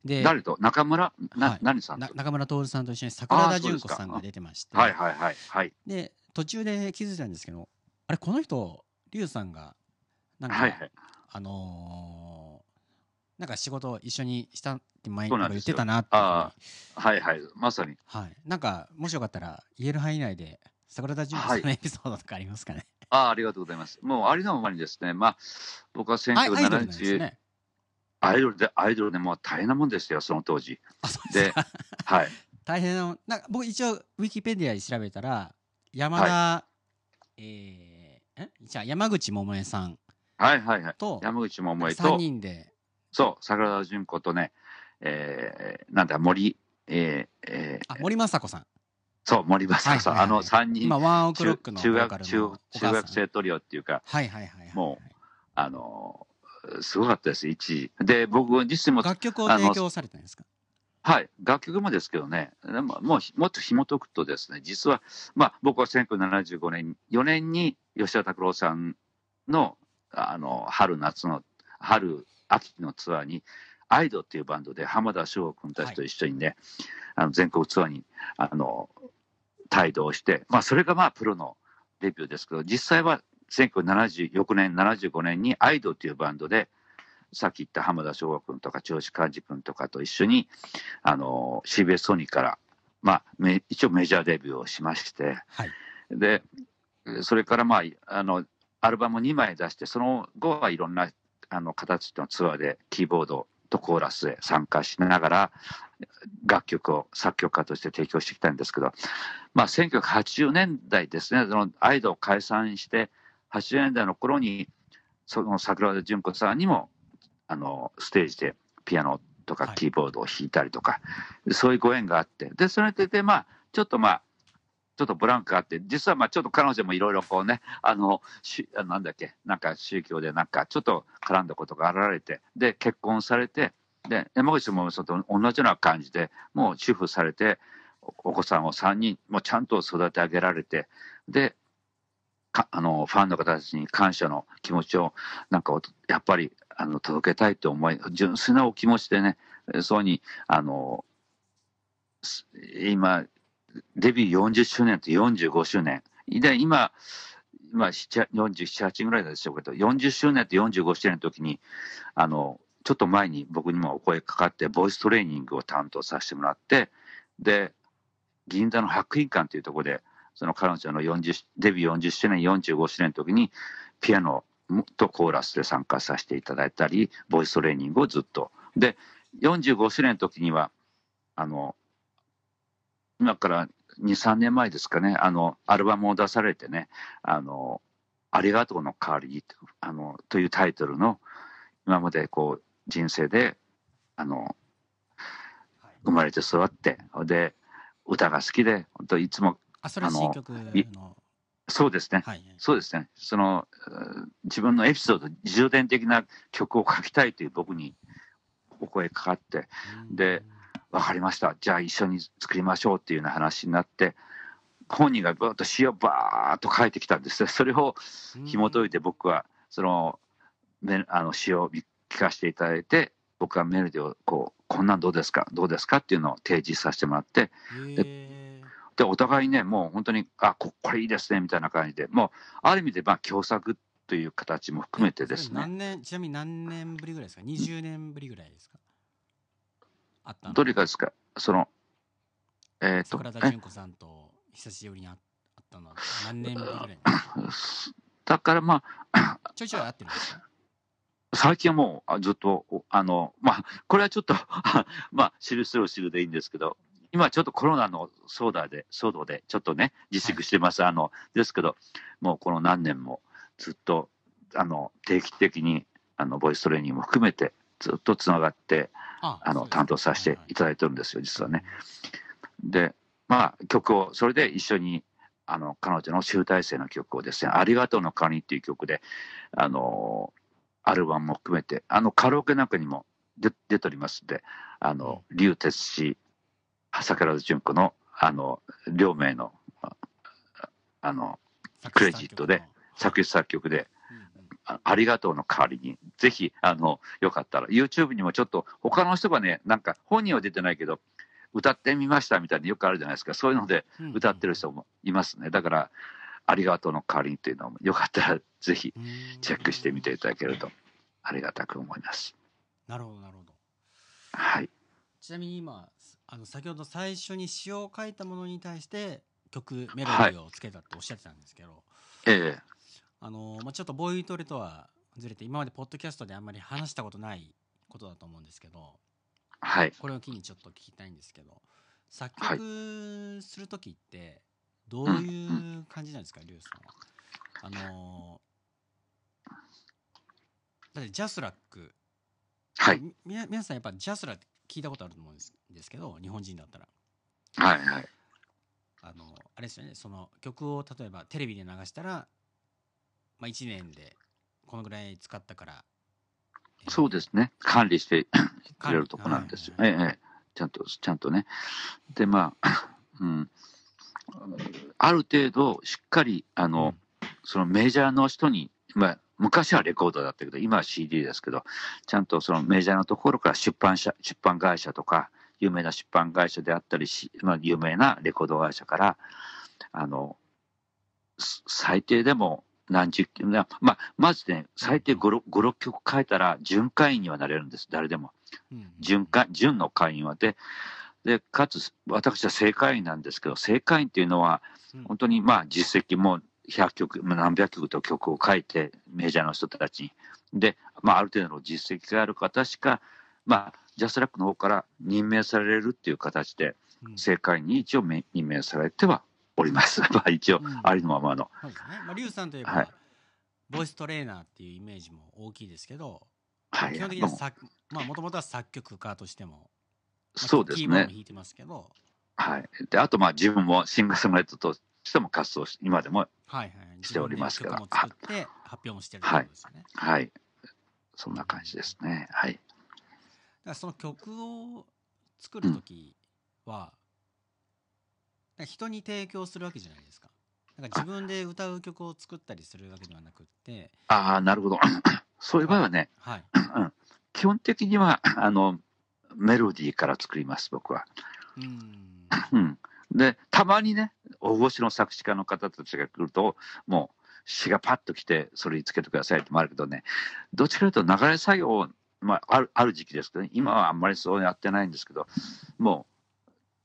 で誰と？中村？な、はい。何さん中村徹さんと一緒に桜田淳子さんが出てましてはいはいはい。はい。で途中で気づいたんですけどあれこの人龍さんがなんか、はいはい。あのーなんか仕事一緒にしたって前に言ってたなってあはいはい。まさに。はい、なんかもしよかったら言える範囲内で桜田淳子さんのエピソードとかありますかね？ああ、ありがとうございます。もうありのままにですね、まあ、僕はアイアイドルなんです1970、ね。アイドルで、アイドルでもう大変なもんですよ、その当時。で。はい。大変ななんか僕一応ウィキペディアで調べたら山田、えーえ？じゃあ山口百恵さんはいはいはい。と山口百恵3と、人で。そう、桜田淳子とね、えー、なんだ、森、えー、えー、あ森昌子さん。そう、森正子さん、はいはいはい。あの3人、今ワンオクロッ中クの中学中中学生トリオっていうか、はいはいはいはい。もあのーすごかったです、一時。で、僕自身も、楽曲を提供されたんですか？はい、楽曲もですけどね、でももうひもっと紐解くとですね、実は、まあ、僕は1975年、4年に吉田拓郎さんのあの春、夏の、春、秋のツアーに、アイドっていうバンドで浜田省吾君たちと一緒にね、あの全国ツアーにあの帯同して、まあ、それがまあプロのデビューですけど、実際は1970翌年、75年にアイドっていうバンドで、さっき言った浜田省吾君とか長司寛治君とかと一緒に、あの CBS ソニーから、まあ、め一応メジャーデビューをしまして、はい。で、それから、まあ、あの、アルバム2枚出して、その後はいろんなあの形のツアーでキーボードとコーラスで参加しながら、楽曲を作曲家として提供してきたんですけど、まあ、1980年代ですね、そのアイドを解散して、80年代の頃に、その桜田淳子さんにも、あの、ステージでピアノとかはい。キーボードを弾いたりとか、そういうご縁があって、で、それで、で、まあ、ちょっとまあ、ちょっとブランクがあって、実はまあちょっと彼女もいろいろこうね、あの、しなんだっけ、なんか宗教でなんかちょっと絡んだことがあられて、で、結婚されて、で、山口もそと同じような感じで、もう主婦されて、お子さんを3人、もうちゃんと育て上げられて、で、かあのファンの方たちに感謝の気持ちを、なんかやっぱりあの届けたいと思い、純粋なお気持ちでね、そうに、あの、今、デビュー40周年と45周年。で、今、今、7 47、8ぐらいでしょうけど、40周年と45周年の時に、あの、ちょっと前に僕にもお声かかって、ボイストレーニングを担当させてもらって、で、銀座の白品館というところで、その彼女の40デビュー40周年、45周年の時に、ピアノとコーラスで参加させていただいたり、ボイストレーニングをずっと。で、45周年の時には、あの、今から2、3年前ですかね、あの、アルバムを出されてね、あの、ありがとうの代わりに、あの、というタイトルの、今までこう、人生で、あの、生まれて育って、で、歌が好きで、本当いつも、あそれは新曲いのそうですね、はい。そうですね、その、自分のエピソード、自伝的な曲を書きたいという僕にお声かかって、で分かりました、じゃあ一緒に作りましょうっていうような話になって、本人がぶっと詩をばーっと書いてきたんです。それを紐解いて僕はそのあの詩を聞かせていただいて、僕はメロディーをこう、こんなんどうですか、どうですか？っていうのを提示させてもらって、で、お互いね、もう本当に、あ、ここれいいですね、みたいな感じで、もう、ある意味で、まあ、共作という形も含めてですね、何年ちなみに何年ぶりぐらいですか？20年ぶりぐらいですか？あったの？どれかですか、その、えっ、と桜、田淳子さんと久しぶりに会ったのは何年ぶりぐらいだからまあ、ちょいちょい会ってるんですか？最近はもうあずっと、おあの、まあ、これはちょっと、まあ、知る人を知るでいいんですけど、今ちょっとコロナの騒動で、騒動で、ちょっとね、自粛してます。あの、ですけど、もうこの何年もずっと、あの、定期的に、あの、ボイストレーニングも含めて、ずっとつながって、ああの、担当させていただいてるんですよ、実はね。で、まあ、曲を、それで一緒に、あの、彼女の集大成の曲をですね、ありがとうの代わりにっていう曲で、あの、アルバムも含めて、あの、カラオケなんかにも出出ておりますんで、あの、竜哲氏、桜田淳子の、あの、両名の、ああの、クレジットで作詞作曲で、あありがとうの代わりに、ぜひ、あの、よかったら、YouTube にもちょっと、他の人がね、なんか、本人は出てないけど、歌ってみましたみたいなよくあるじゃないですか。そういうので歌ってる人もいますね。だから、ありがとうの代わりにっていうのも、よかったらぜひチェックしてみていただけると、ありがたく思います。なるほどなるほどはい。ちなみに今あの先ほど最初に詩を書いたものに対して曲メロディーをつけたっておっしゃってたんですけど、ええあのまあ、ちょっとボイトレとはずれて今までポッドキャストであんまり話したことないことだと思うんですけどはい。これを機にちょっと聞きたいんですけど作はい曲する時ってどういう感じなんですか、リュウさんは？あのだって JASRAC、はい。み皆さんやっぱ JASRAC 聞いたことあると思うんですですけど日本人だったらはい。はい。あのあれですよねその曲を例えばテレビで流したら、まあ、1年でこのぐらい使ったから、えーそうですね。管理して くれるとこなんですよ。はいええええちゃんと、ちゃんとね。で、まあ、うん。ある程度、しっかり、あの、そのメジャーの人に、まあ、昔はレコードだったけど、今は CD ですけど、ちゃんとそのメジャーのところから出版社、出版会社とか、有名な出版会社であったりし、まあ、有名なレコード会社から、あの、す最低でも何十曲、なまあ、まずね、最低5、6 5 6曲書いたら、準会員にはなれるんです、誰でも。準会準の会員は。で、でかつ私は正会員なんですけど、正会員っていうのは、うん。本当にまあ実績も100曲、まあ何百曲と曲を書いて、メジャーの人たちに。で、まあ、ある程度の実績がある方しか、まあ、ジャスラックの方から任命されるっていう形で、うん。正会員に一応め任命されてはおります。まあ、一応うん、ありのままの。そうですね。まあ、リュウさんといえば、はいボイストレーナーっていうイメージも大きいですけど、はい。基本的には作、まあ、もともとは作曲家としても、まあそうですねキーボードも。弾いてますけど、はい。で、あと、まあ、自分もシンガーソングライターとしても活動し、今でも、はいはい。しておりますから自分で曲も作発表もしてるってことですよね。はい。そんな感じですね。はい。だその曲を作るときは、人に提供するわけじゃないですか。なんか自分で歌う曲を作ったりするわけではなくって、ああ、なるほど。そういう場合はね、はい。基本的には、あの、メロディーから作ります、僕は。うん。うん。で、たまにね、大御所の作詞家の方たちが来ると、もう詩がパッと来て、それにつけてくださいってもあるけどね、どっちかというと流れ作業を、まあ、あるある時期ですけど、ね、今はあんまりそうやってないんですけど、も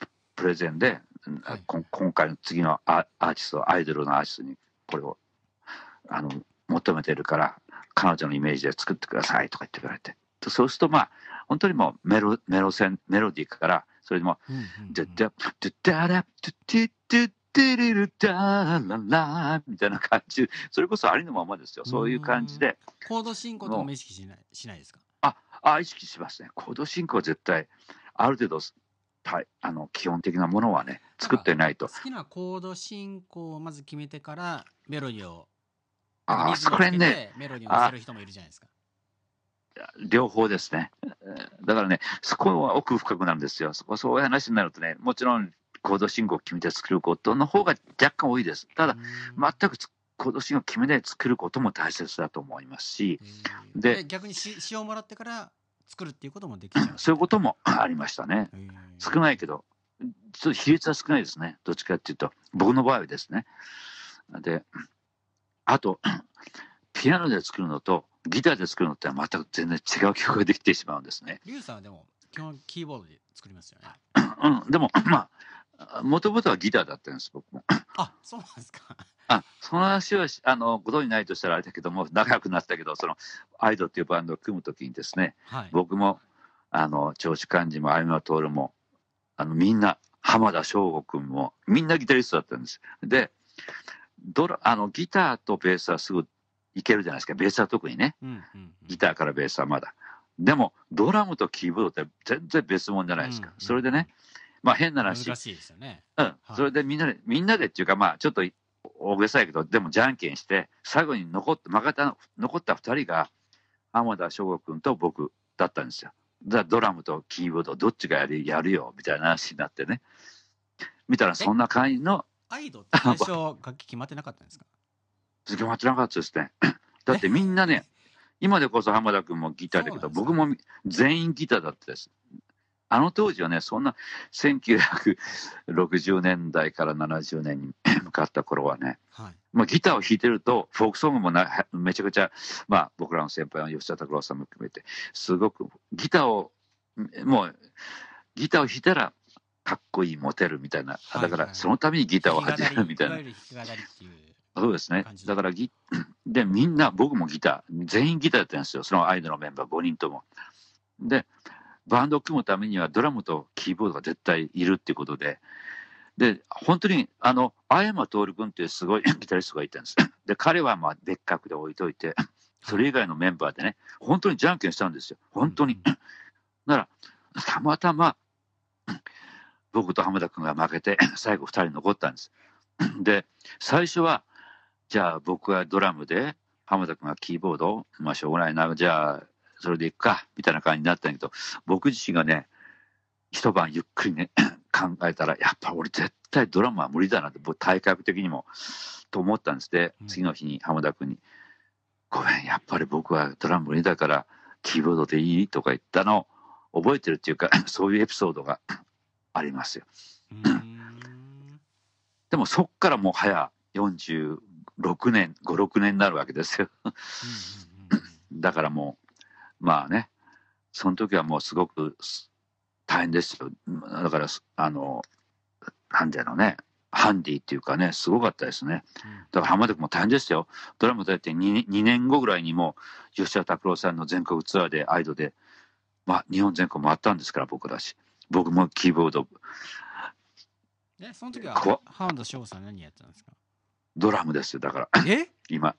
う、プレゼンで、うんはい今回の次のアアーティスト、アイドルのアーティストにこれをあの求めてるから、彼女のイメージで作ってくださいとか言って言われて、そうすると、まあ、本当にもうメロメロ線メロディーから、それでも、うんうんうんドゥダドゥダラドゥティドゥテリルダララみたいな感じ、それこそありのままですよ。そういう感じで、コード進行とかも意識しないしないですかあ、意識しますね。コード進行は絶対、ある程度、たあの基本的なものはね、作ってないと。好きなコード進行をまず決めてからメロディーをああ、それね、メロディーを乗せる人もいるじゃないですか。両方ですね。だからね、そこは奥深くなんですよ。そこそういう話になるとね、もちろんコード信号を決めて作ることの方が若干多いです。ただ、全くコード信号を決めて作ることも大切だと思いますし、でで逆にし詩をもらってから作るっていうこともできそういうことも ありましたね。少ないけど、ちょっと比率は少ないですね。どっちかっていうと、僕の場合はですね。で、あと、ピアノで作るのとギターで作るのって全く全然違う曲ができてしまうんですね。リュウさんはでも基本キーボードで作りますよねうん、でも、まあ、もともとはギターだったんです、僕も。あそうなんですかあ、その話はし、あの、ご存じないとしたらあれだけども、仲良くなったけど、その、アイドっていうバンドを組むときにですね、はい僕も、あの、長州幹事も、有馬徹も、あの、みんな、浜田省吾君も、みんなギタリストだったんです。で、ドラ、あの、ギターとベースはすぐいけるじゃないですか。ベースは特にね。うんうんうんギターからベースはまだ。でも、ドラムとキーボードって全然別物じゃないですか。うんうんそれでね、まあ変な話、難しいですよねうん、いそれでみんなで、みんなでっていうか、まあちょっと大げさやけど、でもじゃんけんして、最後に残って、負けた、残った二人が、浜田省吾君と僕だったんですよ。だドラムとキーボードどっちがやるやるよみたいな話になってね。見たらそんな感じのアイドって最初楽器決まってなかったんですか？決まってなかったですね。だってみんなね、今でこそ浜田君もギターだけど、僕も全員ギターだったです。あの当時はね、そんな1960年代から70年に向かった頃はね、はい。まあ、ギターを弾いてると、フォークソングもな めちゃくちゃ、まあ、僕らの先輩の吉田拓郎さんも含めて、すごくギターを、もう、ギターを弾いたら、かっこいい、モテるみたいな、はいだから、はいそのためにギターを始めるみたいな。そうですね。だからギ、で、みんな、僕もギター、全員ギターやってるんですよ。そのアイドルのメンバー5人とも。で、バンドを組むためにはドラムとキーボードが絶対いるっていうことで、で、本当に、あの、青山徹君っていうすごい ギタリストがいたんです。で、彼はまあ別格で置いといて、それ以外のメンバーでね、本当にじゃんけんしたんですよ。本当に。なら、たまたま、僕と浜田君が負けて、最後2人残ったんです。で、最初は、じゃあ僕はドラムで、浜田君がキーボード、まあしょうがないな、じゃあそれでいくか、みたいな感じになったんだけど、僕自身がね、一晩ゆっくりね、考えたら、やっぱ俺絶対ドラムは無理だなって、僕体格的にも、と思ったんです。でうん、次の日に浜田君に、ごめん、やっぱり僕はドラム無理だから、キーボードでいい？とか言ったのを覚えてるっていうか、そういうエピソードが ありますよ。でもそっからもう早46年、5、6年になるわけですよ。だからもう、まあね、その時はもうすごくす大変ですよ。だから、すあの、なんだろうね、ハンディっていうかね、すごかったですね。だから浜田君も大変ですよ。ドラムだって 2, 2年後ぐらいにも、吉田拓郎さんの全国ツアーで、アイドで、まあ、日本全国回ったんですから、僕だし。僕もキーボード、えその時こは浜田省さん何やってたんですか？ドラムですよ。だから、え？今。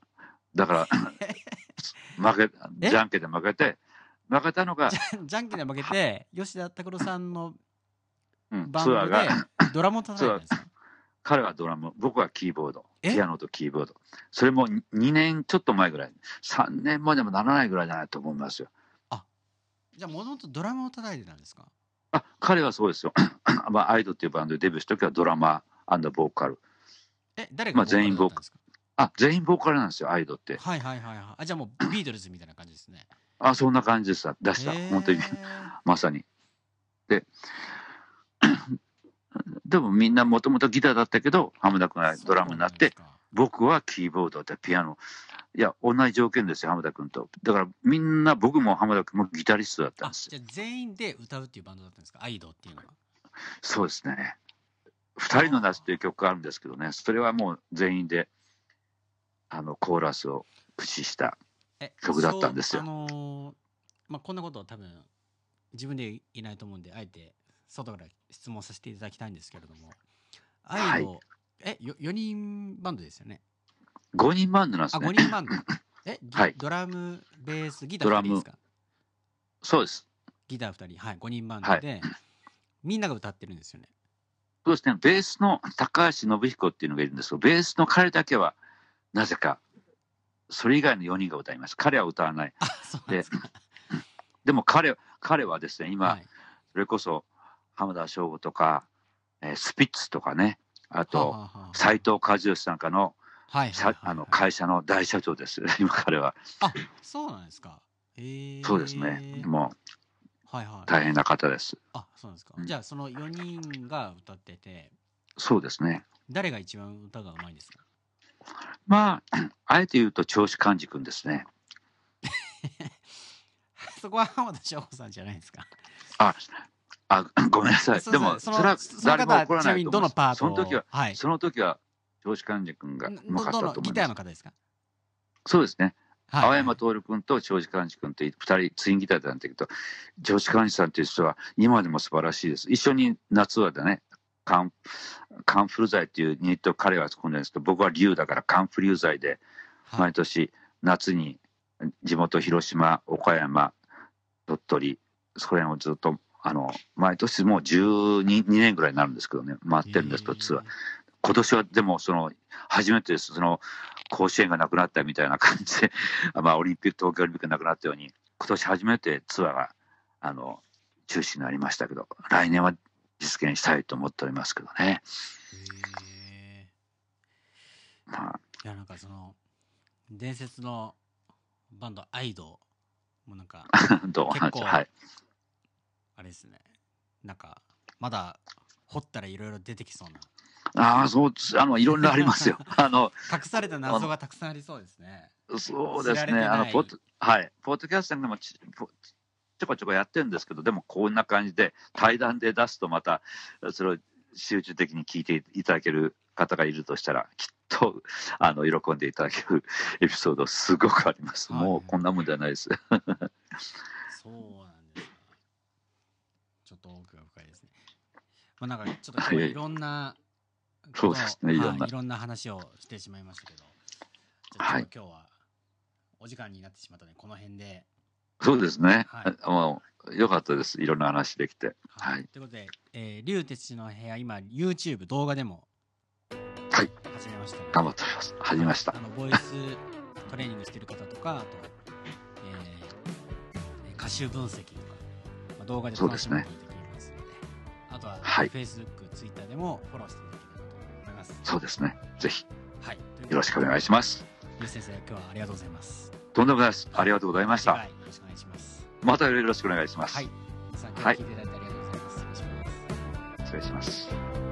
だから、負け、え？じゃんけんで負けて、負けたのが、じゃんけんで負けて吉田拓郎さんのうん、バンドでツアーが、ドラムを叩いたんですか彼はドラム、僕はキーボード、え？ピアノとキーボード。それも2年ちょっと前ぐらい、3年までもならないぐらいじゃないと思いますよ。じゃあもともとドラムを叩いてたんですか？あ、彼はそうですよ。まあ、アイドっていうバンドでデビューした時はドラマーボーカル。え誰がまあ全員ボーカルだったんですか？あ、全員ボーカルなんですよ、アイドって。はいはいはいはいあじゃあもう ビートルズみたいな感じですねあ、そんな感じでした。出した。本当に、まさに。で、でもみんなもともとギターだったけど、浜田君がドラムになって、僕はキーボードでピアノ。いや、同じ条件ですよ、浜田君と。だからみんな、僕も浜田君もギタリストだったんあですよ。じゃあ全員で歌うっていうバンドだったんですか？アイドっていうのはそうですね。二人の夏という曲があるんですけどね、それはもう全員で、あの、コーラスを駆使した。え曲だったんですよ。あのーまあこんなことは多分自分でいないと思うんであえて外から質問させていただきたいんですけれども。アイド、えよ4人バンドですよね？5人バンドなんですあね。5人バンド。え、ギはい。ドラムベースギター2ドラム人ですか？そうです。ギター2人。はい5人バンドで、みんなが歌ってるんですよね。そうですね。ベースの高橋信彦っていうのがいるんですけど、ベースの彼だけは、なぜか、それ以外の4人が歌います。彼は歌わない。ででも彼彼はですね、今、はい。それこそ浜田省吾とか、えースピッツとかね、あはと斎藤和義なんかのはいはいあの会社の大社長です、今彼は。あそうなんですか。へえ。そうですね、もうはいはい。大変な方です。あそうですか、うん。じゃあその4人が歌ってて。そうですね。誰が一番歌がうまいんですか？まあ、あえて言うと、長子寛治君ですね。そこは浜田省吾さんじゃないですかあ、ごめんなさい。でも、そそれは誰も怒らちないと思います。のパートをその時は、はいその時は、長子寛治君がうまかったどと思いのギターます。の方ですか？そうですね。はい青山徹君と長司寛治君って二人ツインギターなんだけど、長司寛治さんという人は今でも素晴らしいです。一緒に夏はでね、カンカンフル剤っていうユニットを彼は組んでるんですけど、僕は竜だからカンフリュー剤ではい。毎年夏に地元広島、岡山、鳥取、そこら辺をずっと、あの、毎年もう12 2年ぐらいになるんですけどね、回ってるんですけど、ツアー。今年はでもその初めてです。その甲子園がなくなったみたいな感じで まあオリンピック東京オリンピックがなくなったように今年初めてツアーがあの中止になりましたけど来年は実現したいと思っておりますけどね。へまあ。ーいやなんかその伝説のバンドアイドもなんか どう結構はい。あれですね。なんかまだ掘ったらいろいろ出てきそうな。ああそうあのいろんなありますよ。あの隠された謎がたくさんありそうですね。そうですね。あのポッドはい。ポッドキャストでもちょこちょこやってるんですけどでもこんな感じで対談で出すとまたそれを集中的に聞いていただける方がいるとしたらきっとあの喜んでいただける エピソードすごくあります、はい。もうこんなもんじゃないです。そうなんです。かちょっと奥が深いですね。まあなんかちょっとい。ろんなそうですねいろんな。はいいろんな話をしてしまいましたけどじゃ今日はお時間になってしまったのでこの辺でそうですね、はい。もうよかったです。いろんな話できて。はい。ということで、えー、竜哲の部屋、今、YouTube 動画でも、はい。始めましたので頑張っております。始めました。あの、ボイス トレーニングしてる方とか、あと、えー、歌集分析とか、まあ、動画でそうですね。楽しむことができますので、あとは、はい。Facebook、Twitter でもフォローしていただければと思います。そうですね。ぜひ。はい。よろしくお願いします。す。竜先生、今日はありがとうございます。とんでもないですありがとうございましたよろしくお願いします。またよろしくお願いします、はい。皆さん、今日はい聞いていただいてありがとうございます。失礼します。失礼します